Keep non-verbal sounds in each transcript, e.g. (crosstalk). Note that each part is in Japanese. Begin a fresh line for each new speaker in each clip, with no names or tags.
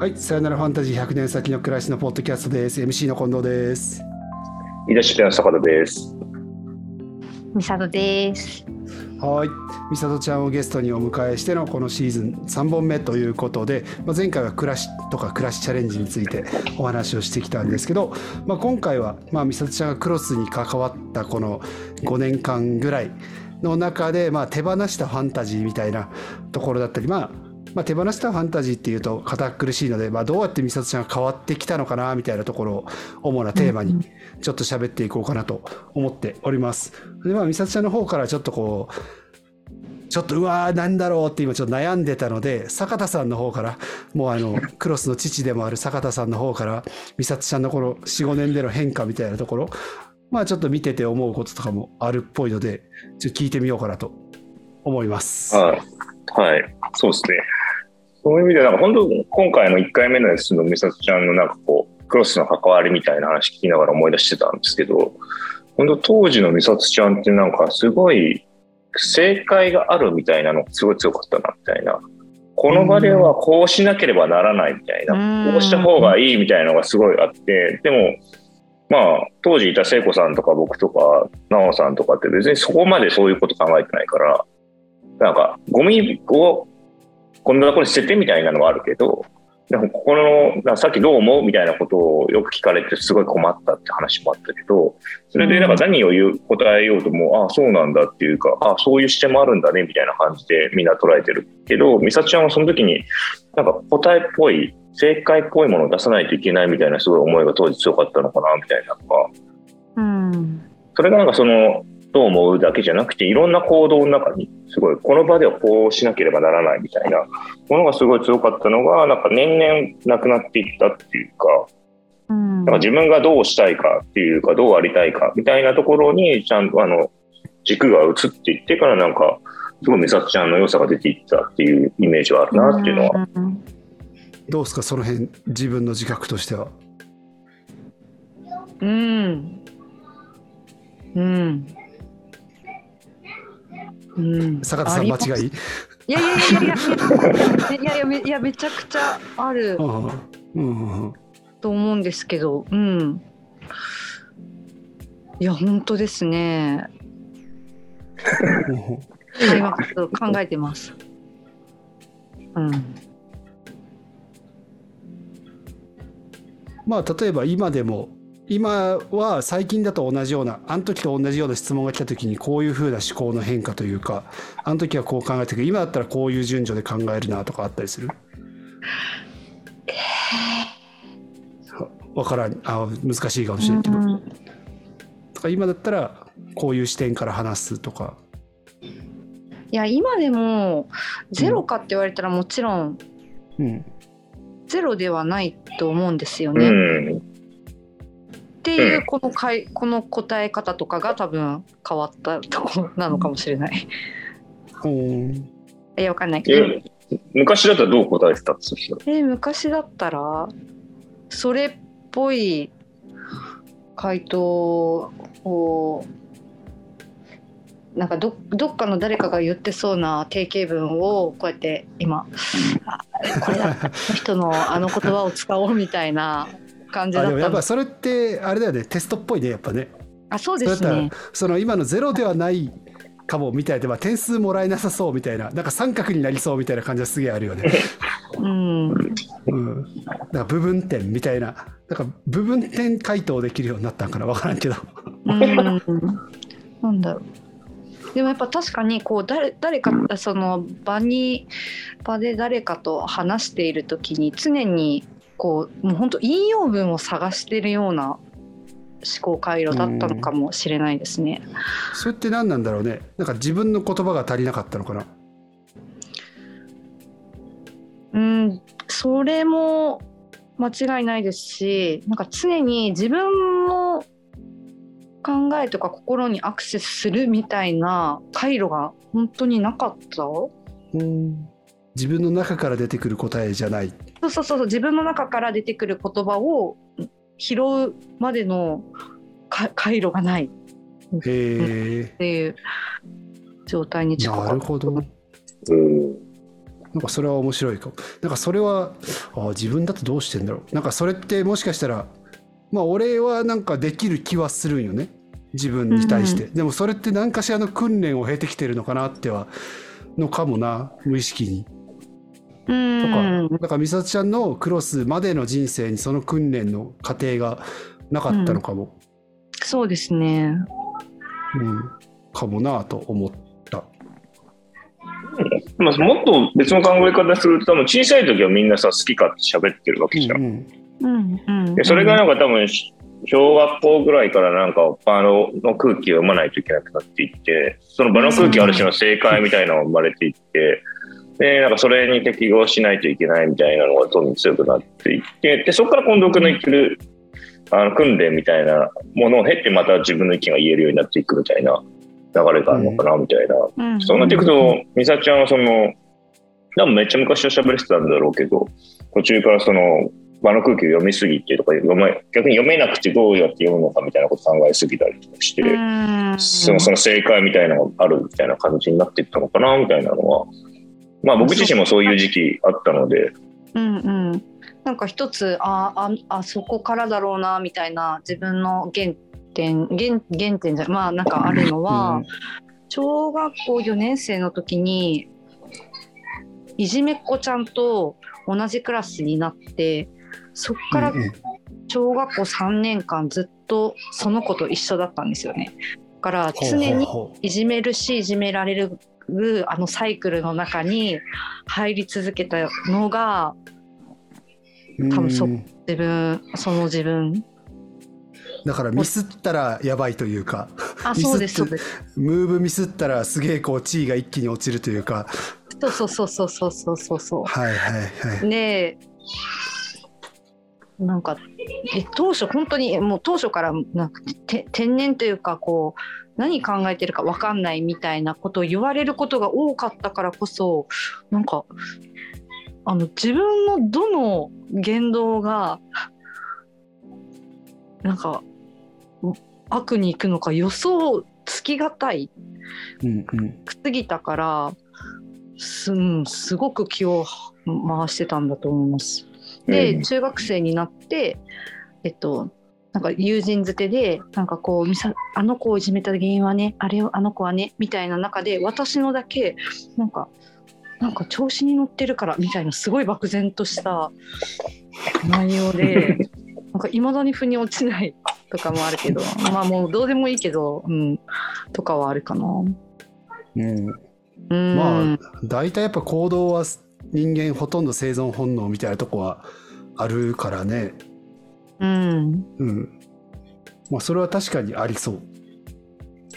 はい、さよならファンタジー100年先の暮らしのポッドキャストです。MC の近藤です。
いらっしゃい坂田です。
みさとです。
はい、みさとちゃんをゲストにお迎えしてのこのシーズン3本目ということで、まあ、前回は暮らしとか暮らしチャレンジについてお話をしてきたんですけど、まあ、今回は、まあ、みさとちゃんがクロスに関わったこの5年間ぐらいの中で、まあ、手放したファンタジーみたいなところだったり、まあ、まあ、手放したファンタジーっていうと堅苦しいので、まあ、どうやって美里ちゃんが変わってきたのかなみたいなところを主なテーマにちょっと喋っていこうかなと思っております。でまあ美里ちゃんの方からちょっとこうちょっとうわーなんだろうって今ちょっと悩んでたので坂田さんの方からもうあのクロスの父でもある坂田さんの方から美里ちゃんのこの45年での変化みたいなところまあちょっと見てて思うこととかもあるっぽいのでちょっと聞いてみようかなと思います。
はい。はい。そうですね。そういう意味で、なんか本当、今回の1回目のやつの美里ちゃんのなんかこう、クロスの関わりみたいな話聞きながら思い出してたんですけど、本当当時の美里ちゃんってなんかすごい正解があるみたいなのがすごい強かったなみたいな。この場ではこうしなければならないみたいな、こうした方がいいみたいなのがすごいあって、でも、まあ、当時いた聖子さんとか僕とか、奈緒さんとかって別にそこまでそういうこと考えてないから、なんか、ゴミをこんなところに捨ててみたいなのはあるけど、でもここの、さっきどう思うみたいなことをよく聞かれてすごい困ったって話もあったけど、それでなんか何を言う、答えようとも、ああ、そうなんだっていうか、ああ、そういう視点もあるんだねみたいな感じでみんな捉えてるけど、美咲ちゃんはその時になんか答えっぽい、正解っぽいものを出さないといけないみたいなすごい思いが当時強かったのかなみたいなのが、
うん。
それがなんかその、どう思うだけじゃなくて、いろんな行動の中に、すごい、この場ではこうしなければならないみたいなものがすごい強かったのが、なんか年々なくなっていったっていうか、
うん。
なんか自分がどうしたいかっていうか、どうありたいかみたいなところに、ちゃんとあの、軸が移っていってからなんか、すごい美咲ちゃんの良さが出ていったっていうイメージはあるなっていうのは。
うん
どうですかその辺自分の自覚としては。
うん。うん。うん。
坂田さん間違い？
いいやいやいやいやいやいやいやめいやめちゃくちゃあると思うんですけど、うん。いや本当ですね。
うん
今ちょっと考えてます。うん。
まあ例えば今でも今は最近だと同じようなあの時と同じような質問が来た時にこういうふうな思考の変化というかあの時はこう考えてたけど今だったらこういう順序で考えるなとかあったりする？わからん。あ難しいかもしれんけど、
うん
とか今だったらこういう視点から話すとか。
いや今でもゼロかって言われたらもちろん
うん。
ゼロではないと思うんですよ
う
ね。
ん。
っていうこのかいこの答え方とかが多分変わったところなのかもしれない。
うん
いやわかんないけど。
え昔だったらどう答えてたそしたら。
え昔だったらそれっぽい回答をなんかどどっかの誰かが言ってそうな定型文をこうやって今あこれだこの人のあの言葉を使おうみたいな感じだったの。
やっぱそれってあれだよねテストっぽいねやっぱね。
あそうですね。
その今のゼロではないかもみたいで、まあ、点数もらえなさそうみたいななんか三角になりそうみたいな感じはすげえあるよね。(laughs)
うん。
うん、なんか部分点みたいななんか部分点回答できるようになったんかな分からんけど。
うん。なんだろう。でもやっぱ確かにこう誰誰かその場に場で誰かと話している時に常にこうもう本当引用文を探してるような思考回路だったのかもしれないですね。
それって何なんだろうねなんか自分の言葉が足りなかったのかな
うん、それも間違いないですしなんか常に自分の考えとか心にアクセスするみたいな回路が本当になかった？
うん自分の中から出てくる答えじゃない。
そうそうそうそう。自分の中から出てくる言葉を拾うまでのか回路がない。っ
へ
ていう状態に
え
近かった。
なるほど。
うん。
なんかそれは面白いかも。なんかそれはあ自分だとどうしてんだろう。なんかそれってもしかしたらまあ俺はなんかできる気はするんよね。自分に対して、でもそれって何かしらの訓練を経てきてるのかなってはのかもな無意識に。
うん
とかだから美里ちゃんのクロスまでの人生にその訓練の過程がなかったのかも、
そうですね。
うん。かもなと思った。
まあ、もっと別の考え方すると、多分小さい時はみんなさ、好き勝手喋ってるわけじゃん。
うん
うん。うん
でそれがなんか多分、小学校ぐらいからなんか場のの空気を読まないといけなくなっていって、その場の空気ある種の正解みたいなのが生まれていって、で、なんかそれに適合しないといけないみたいなのがどんどん強くなっていって、で、そこから近藤君の言ってる、あの、訓練みたいなものを経てまた自分の意見が言えるようになっていくみたいな流れがあるのかな、みたいな。
うん
そうなっていくと、美咲ちゃんはその、多分めっちゃ昔は喋れてたんだろうけど、途中からその、場の空気を読みすぎてとか読め、逆に読めなくてどうやって読むのかみたいなこと考えすぎたりとかして、
うん
そのその正解みたいなのがあるみたいな感じになっていったのかなみたいなのは、まあ僕自身もそういう時期あったので、
うんうん、なんか一つあああそこからだろうなみたいな自分の原点原原点じゃまあなんかあるのは、小学校4年生の時にいじめっ子ちゃんと同じクラスになってそっから小学校3年間ずっとその子と一緒だったんですよね。だから常にいじめるしいじめられるあのサイクルの中に入り続けたのが多分そ
うん
自分その自分。
だからミスったらやばいというか
あ
ミスって
そうです。そうです
ムーブミスったらすげえこう地位が一気に落ちるというか。
そうそうそうそうそうそうそう。そ
はいはいは
う
い。
でなんかえ当初本当にもう当初からなんかて天然というかこう何考えてるか分かんないみたいなことを言われることが多かったからこそなんかあの自分のどの言動がなんか悪に行くのか予想つきがたい
うんうん
すぎたからす,、うん、すごく気を回してたんだと思います。で、
うん。
中学生になってえっとなんか友人づてでなんかこうみさあの子をいじめた原因はねあれをあの子はねみたいな中で私のだけなんかなんか調子に乗ってるからみたいなすごい漠然とした内容で (laughs) なんかいまだに腑に落ちないとかもあるけどまあもうどうでもいいけど、うん、とかはあるかな。
うん。
うん。
まあ大体やっぱ行動は人間ほとんど生存本能みたいなとこはあるからね。
うん、
うん。まあそれは確かにありそう。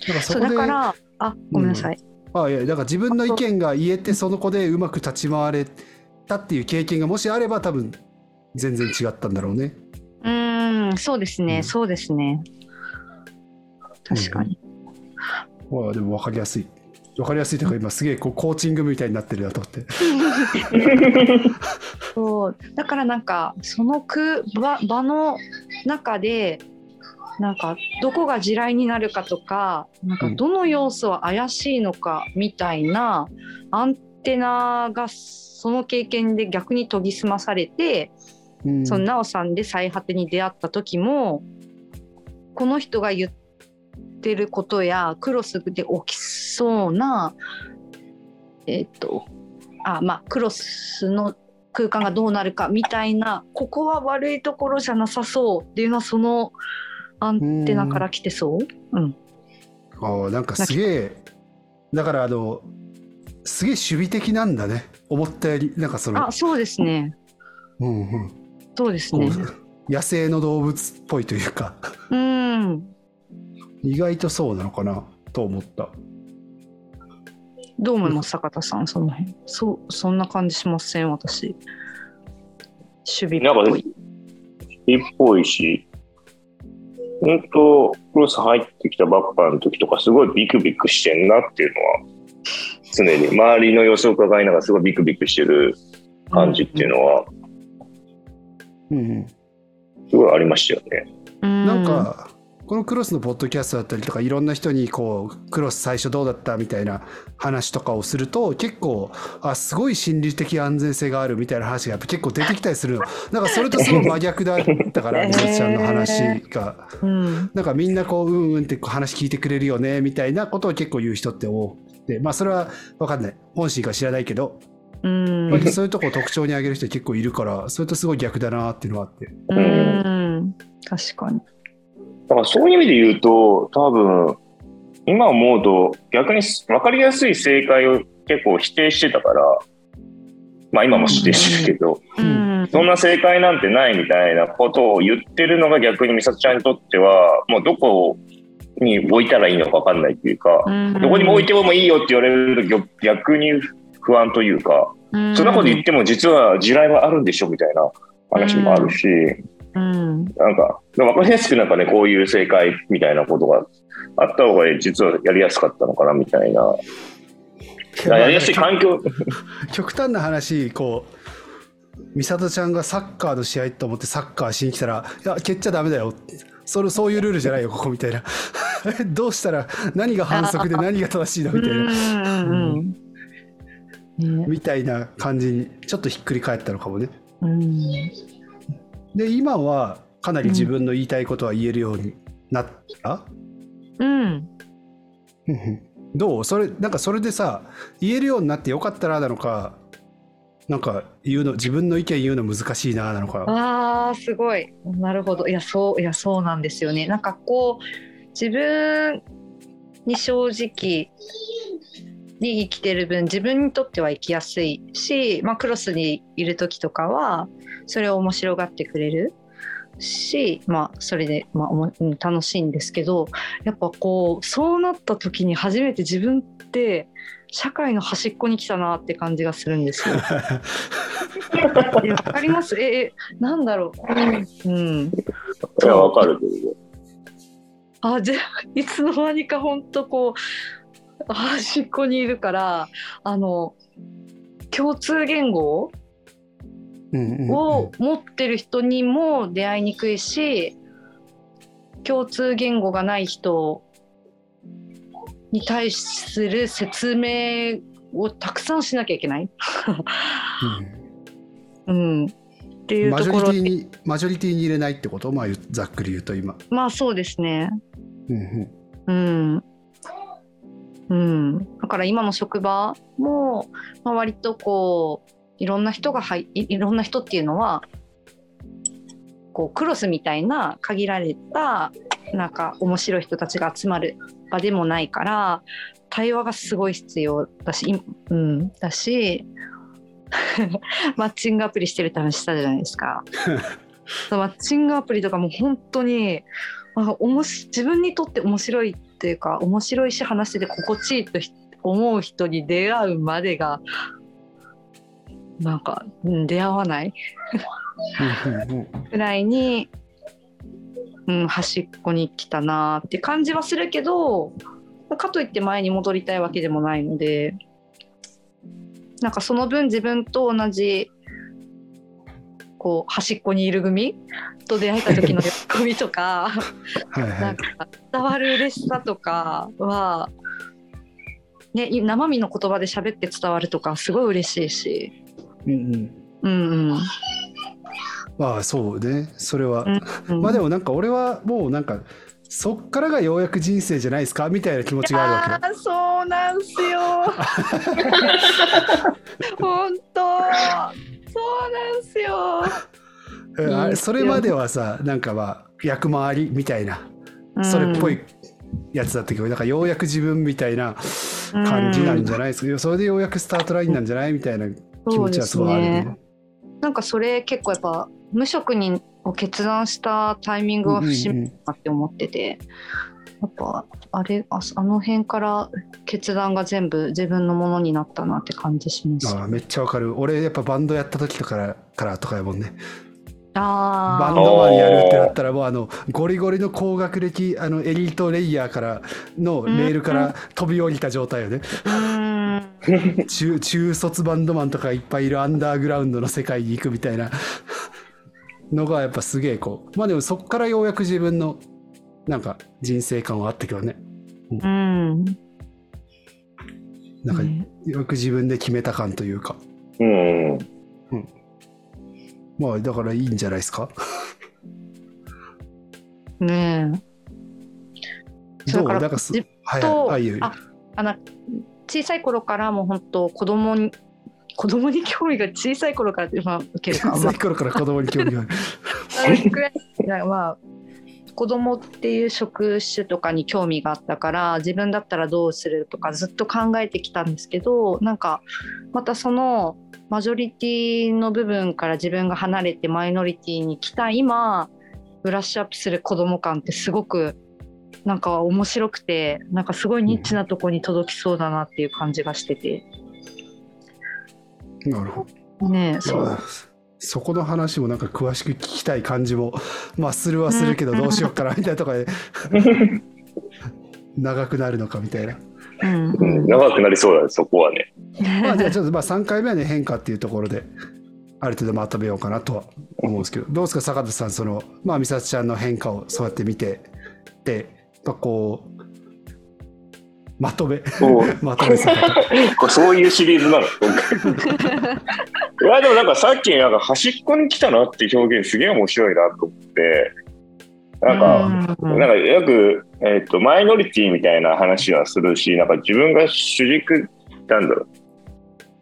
だからそこで
だからあごめんなさい、
あいやだから自分の意見が言えてその子でうまく立ち回れたっていう経験がもしあれば多分全然違ったんだろうね。
うんそうですね、
うん。
そうですね。確かに、
まあでも分かりやすい分かりやすいとか今すげえこうコーチングみたいになってるなと思って。(laughs)
そうだからなんかその空場場の中でなんかどこが地雷になるかとかなんかどの要素は怪しいのかみたいなアンテナがその経験で逆に研ぎ澄まされて、
うん。
その奈緒さんで最果てに出会った時もこの人が言ってることやクロスで起きそうなえっ、とあまあクロスの空間がどうなるかみたいなここは悪いところじゃなさそうっていうのはそのアンテナから来てそう？うん、
ああなんかすげえだからあのすげえ守備的なんだね。思ったよりなんかその
あそうですね。
うんうん。
そうですね。
野生の動物っぽいというか。
うん
意外とそうなのかな？と思った。
どう思います？坂田さん。その辺。そうそんな感じしません私。守備
なんか
っぽい。
いっぽいし、本当クロス入ってきたばっかの時とか、すごいビクビクしてんなっていうのは、常に。周りの様子を伺いながらすごいビクビクしてる感じっていうのは、
うんうん。
すごいありましたよね。
うん。
なんかこのクロスのポッドキャストだったりとかいろんな人にこうクロス最初どうだったみたいな話とかをすると結構あすごい心理的安全性があるみたいな話がやっぱ結構出てきたりするの。(laughs) なんかそれとすごい真逆だったからみちゃんの話が。
うん
なんかみんなこううんうんって話聞いてくれるよねみたいなことを結構言う人って多くて。まあそれは分かんない。本心か知らないけど、
うん。
そういうとこを特徴に挙げる人結構いるからそれとすごい逆だなっていうのがあって。
うん。確かに
だからそういう意味で言うと、多分、今思うと逆に分かりやすい正解を結構否定してたから、まあ今も否定してるけど、
うん。
そんな正解なんてないみたいなことを言ってるのが逆に美里ちゃんにとっては、もうどこに置いたらいいのか分かんないっていうか、どこにも置いてもいいよって言われると逆に不安というか、
うん。
そんなこと言っても実は地雷はあるんでしょみたいな話もあるし、
うん
なんか、分かりやすくなんかね、こういう正解みたいなことがあった方が実はやりやすかったのかなみたいな。やりやすい環境、
極 (laughs) 端な話こう美里ちゃんがサッカーの試合と思ってサッカーしに来たら「いや蹴っちゃダメだよ」それそういうルールじゃないよここみたいな。(laughs) どうしたら何が反則で何が正しいのみたいな。みたいな感じにちょっとひっくり返ったのかもね。
うん
で今はかなり自分の言いたいことは言えるようになった、
うん。
どう？それなんかそれでさ言えるようになってよかったななのかなんか言うの自分の意見言うの難しいななのか。
あーすごい。なるほど。いやそういやそうなんですよね。なんかこう自分に正直に生きてる分自分にとっては生きやすいし、まあ、クロスにいる時とかはそれを面白がってくれるし、まあ、それで、まあ楽しいんですけどやっぱこうそうなった時に初めて自分って社会の端っこに来たなって感じがするんですよ。(laughs) わかります？ええなんだろう？うん。
いや、わかるけど。
あじゃあいつの間にか本当こう端っこにいるからあの共通言語を持ってる人にも出会いにくいし共通言語がない人に対する説明をたくさんしなきゃいけない。うん、っていう
マジョ
ところで。
リティにマジョリティに入れないってこと？まあざっくり言うと今、
まあそうですね。
うんうん。
うん。うん、だから今の職場も、まあ、割とこういろんな人が入いいろんな人っていうのはこうクロスみたいな限られたなんか面白い人たちが集まる場でもないから対話がすごい必要だし、うん、だし (laughs) マッチングアプリしてるって話したじゃないですか。(laughs) マッチングアプリとかも本当にあおもし自分にとって面白いっていうか面白いし話してて心地いいとひ思う人に出会うまでがなんか、うん、出会わない？ぐらいに、うん、端っこに来たなって感じはするけどかといって前に戻りたいわけでもないのでなんかその分自分と同じこう端っこにいる組と出会えた時の喜びとか
はいは
ないんか伝わる嬉しさとかは、ね、生身の言葉で喋って伝わるとかすごい嬉しいし。
うんうん。
うんうん。
まあそうね。それは、
うん、
まあでもなんか俺はもうなんかそっからがようやく人生じゃないですかみたいな気持ちがあるわけよ
あーそうなんすよ。(laughs) 本当そうなんすよ、
それまではさなんかまあ役回りみたいなそれっぽいやつだったけど、なんかようやく自分みたいな感じなんじゃないですか、それでようやくスタートラインなんじゃない？みたいな気持ちはすごいあるね。
なんかそれ結構やっぱ無職にを決断したタイミングは節目だなって思ってて、やっぱあれああの辺から決断が全部自分のものになったなって感じします。
ああめっちゃわかる。俺やっぱバンドやった時とかからからとかやもんね。
あー。
バンドマンやるってなったらもうあのゴリゴリの高学歴あのエリートレイヤーからのメールから飛び降りた状態よね、
うーん。(laughs)
中中卒バンドマンとかいっぱいいるアンダーグラウンドの世界に行くみたいなのがやっぱすげえこう。まあでもそっからようやく自分のなんか人生観はあったけどね。
うん。
なんか
ね。
よく自分で決めた感というか。
うん。
まあだからいいんじゃないですか？(laughs)
ねえ。
どう？
だから
なんかす
じ
はい
と
はいあ
ああの小さい頃からもう本当子供に (laughs) 子供に興味が小さい頃からってまあ受ける
小さい頃から子供に興味がある。(laughs)
あ、くらいまあ子供っていう職種とかに興味があったから自分だったらどうするとかずっと考えてきたんですけどなんかまたそのマジョリティの部分から自分が離れてマイノリティに来た今ブラッシュアップする子供感ってすごくなんか面白くてなんかすごいニッチなとこに届きそうだなっていう感じがしてて。
なるほど。
ねえそう。
まあそこの話もなんか詳しく聞きたい感じも (laughs) まあするはするけどどうしようかなみたいなとかで (laughs) 長くなるのかみたいな。
うん
うん、長くなりそうだね、そこはね。
まあじゃあちょっとまあ3回目はね変化っていうところである程度まとめようかなとは思うんですけどどうですか坂田さんそのまあ美里ちゃんの変化をそうやって見てでやっぱこうまとめ。
そう
まとめ姿
これそういうシリーズなの？今回。(laughs) いやでもなんかさっきなんか端っこに来たなっていう表現すげえ面白いなと思って。なんか、
うん。
なんかよく、えっとマイノリティみたいな話はするしなんか自分が主軸なんだろう。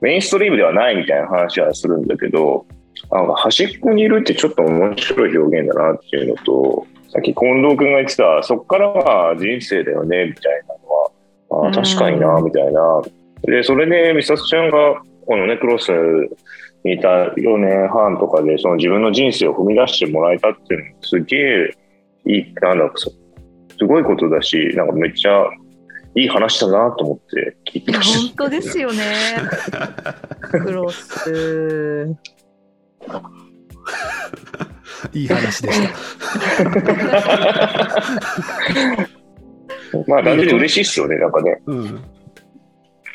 メインストリームではないみたいな話はするんだけどなんか端っこにいるってちょっと面白い表現だなっていうのとさっき近藤君が言ってたそっからは人生だよねみたいあー確かになみたいなでそれで美里ちゃんがこのねクロスにいた4年半とかでその自分の人生を踏み出してもらえたっていうのもすげえいいなんだろうそすごいことだしなんかめっちゃいい話だなと思って聞いてました。
本当ですよね。(laughs) クロス。
いい話でした。(laughs)
まあ単純に嬉しいっすよねなんかね。
うん。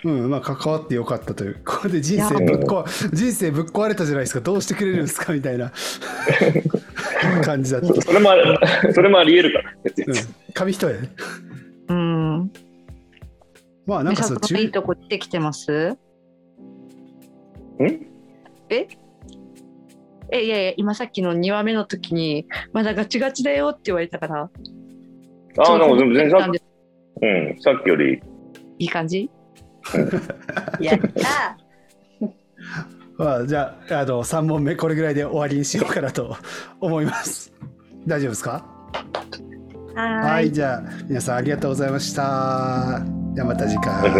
うん、まあ関わってよかったという。(laughs) これで人生
いや
ぶっ壊人生ぶっ壊れたじゃないですか。どうしてくれるんですかみたいな。(laughs) 感じだった、
それもありそれもありえるから。
うん、紙一重。ね
うん。
まあなんかそう
美里のいいとこ出てきてます？
ん？
え？えいやいや今さっきの2話目の時にまだガチガチだよって言われたから。
ああ、なんか全然さ
なんで
うん、さっきより、
いい感じ？やった。(laughs)
まあ、じゃああの3問目これぐらいで終わりにしようかなと思います。大丈夫ですか？
は
はいじゃあ皆さんありがとうございました。ではまた次回